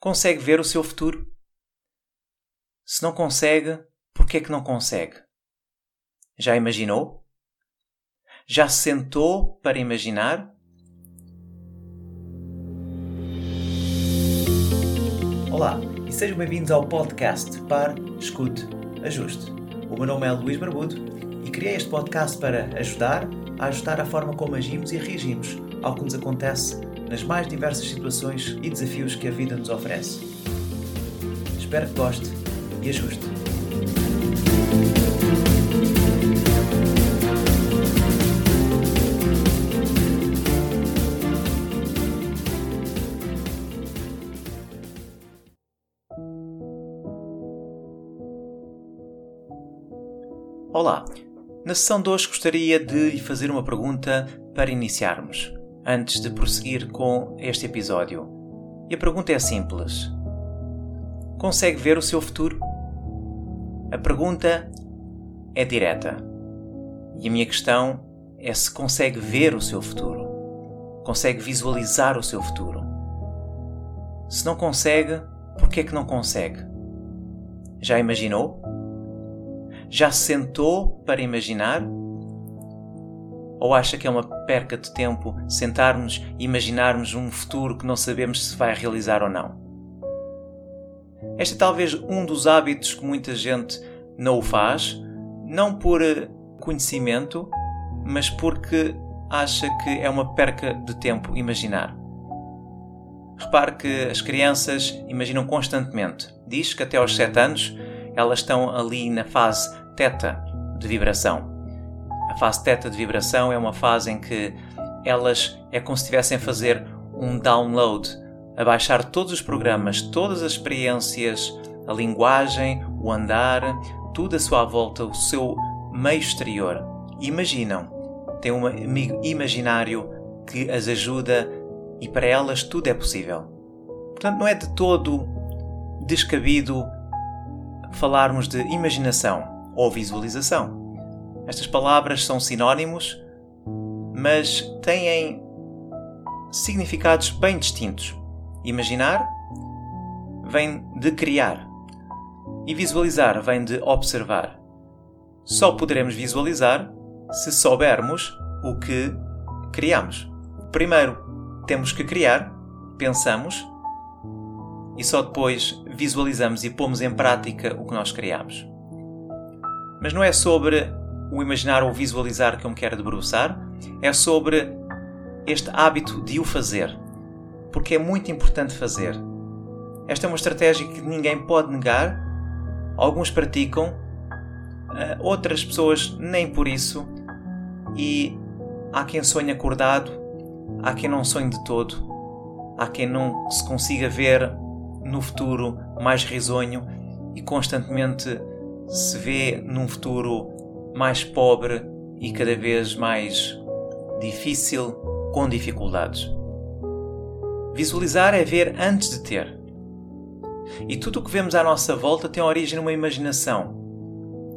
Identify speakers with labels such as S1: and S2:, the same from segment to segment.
S1: Consegue ver o seu futuro? Se não consegue, por que é que não consegue? Já imaginou? Já se sentou para imaginar? Olá e sejam bem-vindos ao podcast Par, Escute, Ajuste. O meu nome é Luís Barbudo e criei este podcast para ajudar a ajustar a forma como agimos e reagimos ao que nos acontece nas mais diversas situações e desafios que a vida nos oferece. Espero que goste e ajuste. Olá, na sessão de hoje gostaria de lhe fazer uma pergunta para iniciarmos, antes de prosseguir com este episódio. E a pergunta é simples: Consegue ver o seu futuro? A pergunta é direta. E a minha questão é se consegue ver o seu futuro. Consegue visualizar o seu futuro. Se não consegue, por que é que não consegue? Já imaginou? Já se sentou para imaginar? Ou acha que é uma perca de tempo sentarmos e imaginarmos um futuro que não sabemos se vai realizar ou não? Este é talvez um dos hábitos que muita gente não o faz, não por eh, conhecimento, mas porque acha que é uma perca de tempo imaginar. Repare que as crianças imaginam constantemente. Diz que até aos 7 anos elas estão ali na fase teta de vibração. Fase teta de vibração é uma fase em que elas é como se estivessem a fazer um download, a baixar todos os programas, todas as experiências, a linguagem, o andar, tudo à sua volta, o seu meio exterior. Imaginam, têm um amigo imaginário que as ajuda e para elas tudo é possível. Portanto, não é de todo descabido falarmos de imaginação ou visualização. Estas palavras são sinónimos, mas têm significados bem distintos. Imaginar vem de criar e visualizar vem de observar. Só poderemos visualizar se soubermos o que criamos. Primeiro temos que criar, pensamos e só depois visualizamos e pomos em prática o que nós criamos. Mas não é sobre o imaginar ou visualizar que eu me quero debruçar, é sobre este hábito de o fazer. Porque é muito importante fazer. Esta é uma estratégia que ninguém pode negar, alguns praticam, eh, outras pessoas nem por isso, e há quem sonhe acordado, há quem não sonhe de todo, há quem não se consiga ver no futuro mais risonho e constantemente se vê num futuro mais pobre e cada vez mais difícil, com dificuldades. Visualizar é ver antes de ter. E tudo o que vemos à nossa volta tem origem numa imaginação.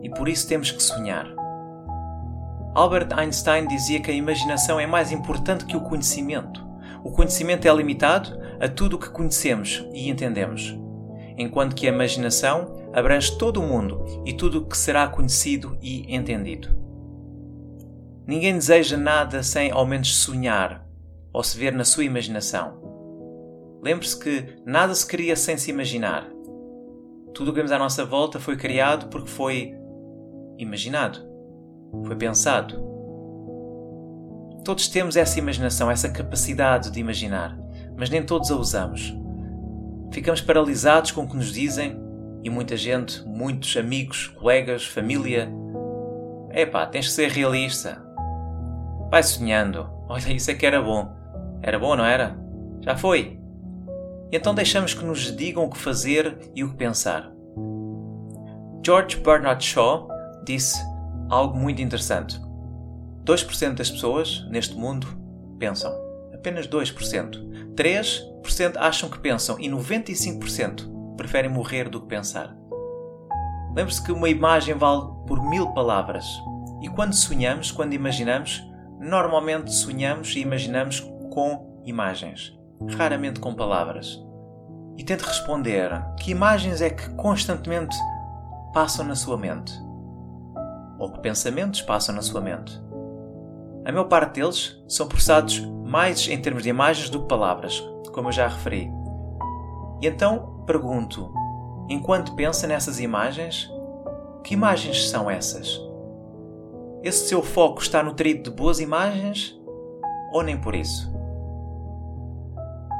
S1: E por isso temos que sonhar. Albert Einstein dizia que a imaginação é mais importante que o conhecimento. O conhecimento é limitado a tudo o que conhecemos e entendemos, enquanto que a imaginação abrange todo o mundo e tudo o que será conhecido e entendido. Ninguém deseja nada sem ao menos sonhar ou se ver na sua imaginação. Lembre-se que nada se cria sem se imaginar. Tudo o que vemos à nossa volta foi criado porque foi imaginado, foi pensado. Todos temos essa imaginação, essa capacidade de imaginar mas nem todos a usamos. Ficamos paralisados com o que nos dizem e muita gente, muitos amigos, colegas, família. Epá, tens que ser realista. Vai sonhando. Olha, isso é que era bom. Era bom, não era? Já foi. Então deixamos que nos digam o que fazer e o que pensar. George Bernard Shaw disse algo muito interessante. 2% das pessoas neste mundo pensam. Apenas 2%. 3% acham que pensam e 95% preferem morrer do que pensar. Lembre-se que uma imagem vale por mil palavras. E quando sonhamos, quando imaginamos, normalmente sonhamos e imaginamos com imagens, raramente com palavras. e tente responder que imagens é que constantemente passam na sua mente. Ou que pensamentos passam na sua mente. A maior parte deles são processados mais em termos de imagens do que palavras, como eu já referi. E então pergunto: enquanto pensa nessas imagens, que imagens são essas? Esse seu foco está nutrido de boas imagens ou nem por isso?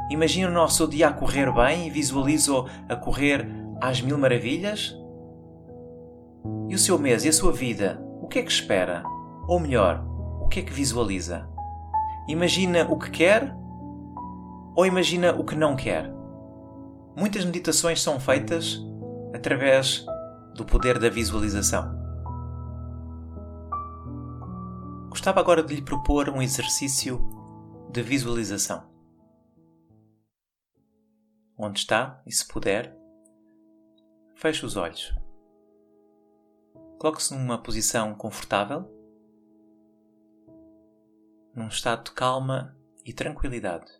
S1: Imagina o seu dia a correr bem e visualiza-o a correr às mil maravilhas? E o seu mês e a sua vida, o que é que espera? Ou melhor, o que é que visualiza? Imagina o que quer ou imagina o que não quer? Muitas meditações são feitas através do poder da visualização. Gostava agora de lhe propor um exercício de visualização. Onde está, e se puder, feche os olhos. Coloque-se numa posição confortável, num estado de calma e tranquilidade.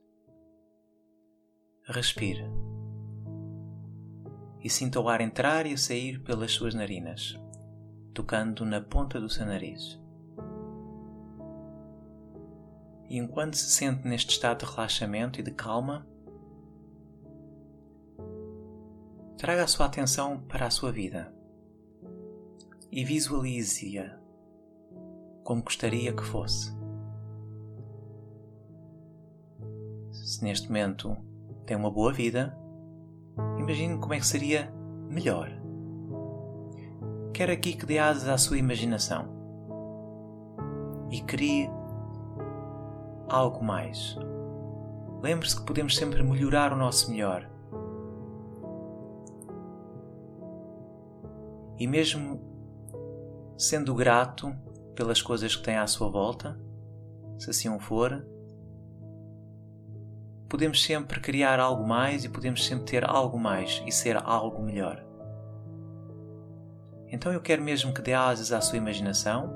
S1: Respire e sinta o ar entrar e sair pelas suas narinas, tocando na ponta do seu nariz. E enquanto se sente neste estado de relaxamento e de calma, traga a sua atenção para a sua vida e visualize-a como gostaria que fosse. Se neste momento tem uma boa vida, imagine como é que seria melhor. Quero aqui que dê asas à sua imaginação e crie algo mais. Lembre-se que podemos sempre melhorar o nosso melhor. E mesmo sendo grato pelas coisas que tem à sua volta, se assim for, podemos sempre criar algo mais e podemos sempre ter algo mais e ser algo melhor. Então eu quero mesmo que dê asas à sua imaginação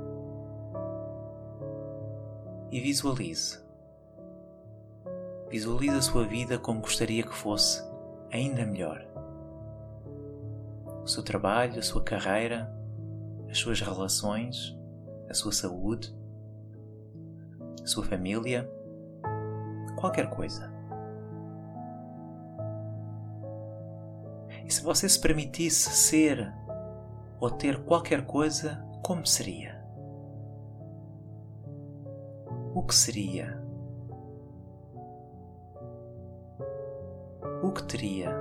S1: e visualize. Visualize a sua vida como gostaria que fosse ainda melhor. O seu trabalho, a sua carreira, as suas relações, a sua saúde, a sua família, qualquer coisa. Se você se permitisse ser ou ter qualquer coisa, como seria? O que seria? O que teria?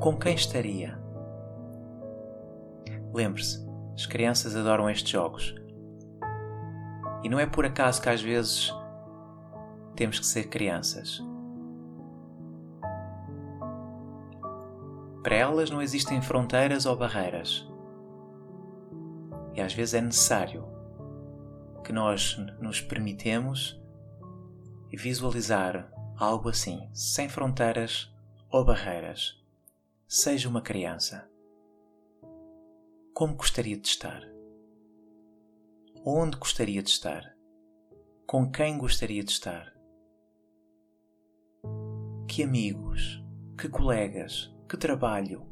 S1: Com quem estaria? Lembre-se, as crianças adoram estes jogos. E não é por acaso que às vezes temos que ser crianças. Para elas não existem fronteiras ou barreiras. E às vezes é necessário que nós nos permitemos visualizar algo assim, sem fronteiras ou barreiras. Seja uma criança. Como gostaria de estar? Onde gostaria de estar? Com quem gostaria de estar? Que amigos, que colegas, que trabalho?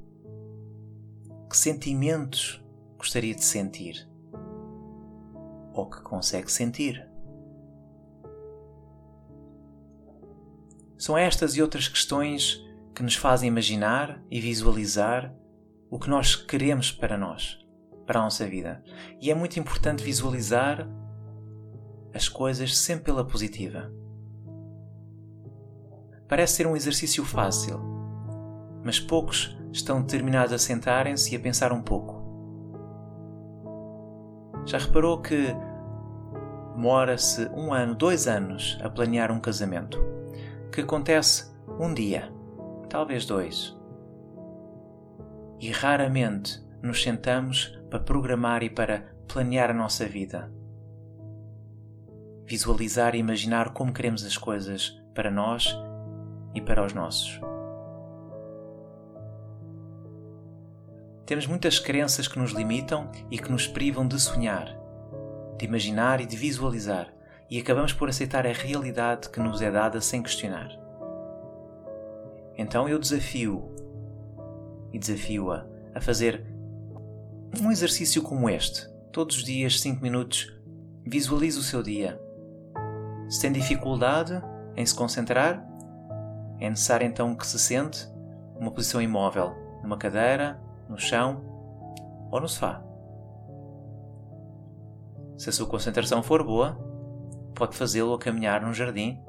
S1: Que sentimentos gostaria de sentir? Ou que consegue sentir? São estas e outras questões que nos fazem imaginar e visualizar o que nós queremos para nós, para a nossa vida. E é muito importante visualizar as coisas sempre pela positiva. Parece ser um exercício fácil, mas poucos estão determinados a sentarem-se e a pensar um pouco. Já reparou que demora-se um ano, dois anos a planear um casamento, que acontece um dia, talvez dois. E raramente nos sentamos para programar e para planear a nossa vida. Visualizar e imaginar como queremos as coisas para nós e para os nossos. Temos muitas crenças que nos limitam e que nos privam de sonhar, de imaginar e de visualizar, e acabamos por aceitar a realidade que nos é dada sem questionar. Então eu desafio e desafio-a a fazer um exercício como este. Todos os dias, 5 minutos, visualize o seu dia. Se tem dificuldade em se concentrar, é necessário então que se sente numa posição imóvel, numa cadeira, no chão ou no sofá. Se a sua concentração for boa, pode fazê-lo a caminhar num jardim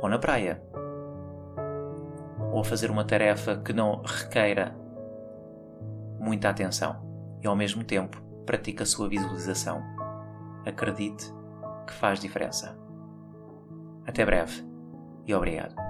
S1: ou na praia. Ou a fazer uma tarefa que não requeira muita atenção e ao mesmo tempo pratique a sua visualização. Acredite que faz diferença. Até breve e obrigado.